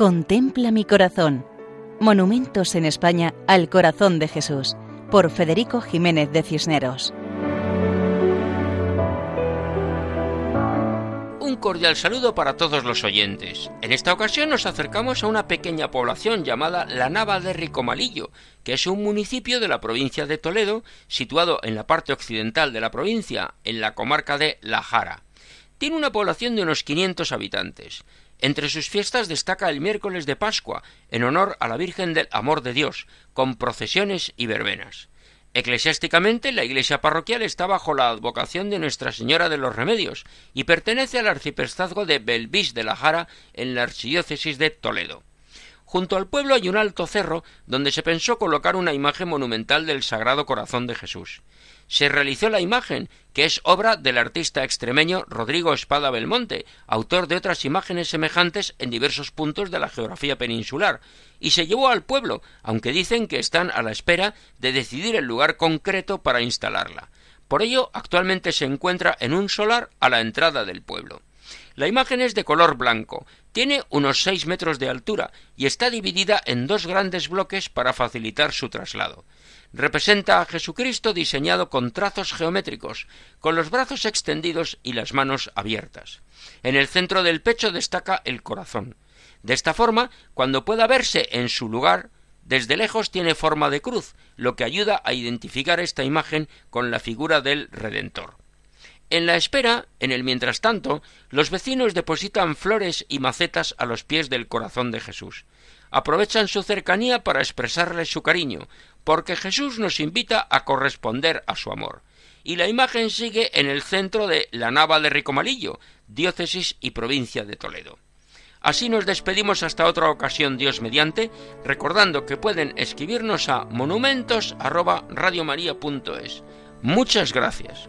Contempla mi corazón. Monumentos en España al corazón de Jesús, por Federico Jiménez de Cisneros. Un cordial saludo para todos los oyentes. En esta ocasión nos acercamos a una pequeña población llamada La Nava de Ricomalillo, que es un municipio de la provincia de Toledo, situado en la parte occidental de la provincia, en la comarca de La Jara. Tiene una población de unos 500 habitantes. Entre sus fiestas destaca el miércoles de Pascua, en honor a la Virgen del Amor de Dios, con procesiones y verbenas. Eclesiásticamente, la iglesia parroquial está bajo la advocación de Nuestra Señora de los Remedios y pertenece al arciprestazgo de Belvis de la Jara en la archidiócesis de Toledo. Junto al pueblo hay un alto cerro donde se pensó colocar una imagen monumental del Sagrado Corazón de Jesús se realizó la imagen, que es obra del artista extremeño Rodrigo Espada Belmonte, autor de otras imágenes semejantes en diversos puntos de la geografía peninsular, y se llevó al pueblo, aunque dicen que están a la espera de decidir el lugar concreto para instalarla. Por ello, actualmente se encuentra en un solar a la entrada del pueblo. La imagen es de color blanco, tiene unos seis metros de altura y está dividida en dos grandes bloques para facilitar su traslado representa a Jesucristo diseñado con trazos geométricos, con los brazos extendidos y las manos abiertas. En el centro del pecho destaca el corazón. De esta forma, cuando pueda verse en su lugar, desde lejos tiene forma de cruz, lo que ayuda a identificar esta imagen con la figura del Redentor. En la espera, en el mientras tanto, los vecinos depositan flores y macetas a los pies del corazón de Jesús. Aprovechan su cercanía para expresarle su cariño, porque Jesús nos invita a corresponder a su amor. Y la imagen sigue en el centro de la nava de Ricomalillo, diócesis y provincia de Toledo. Así nos despedimos hasta otra ocasión, Dios mediante, recordando que pueden escribirnos a monumentos@radiomaria.es. Muchas gracias.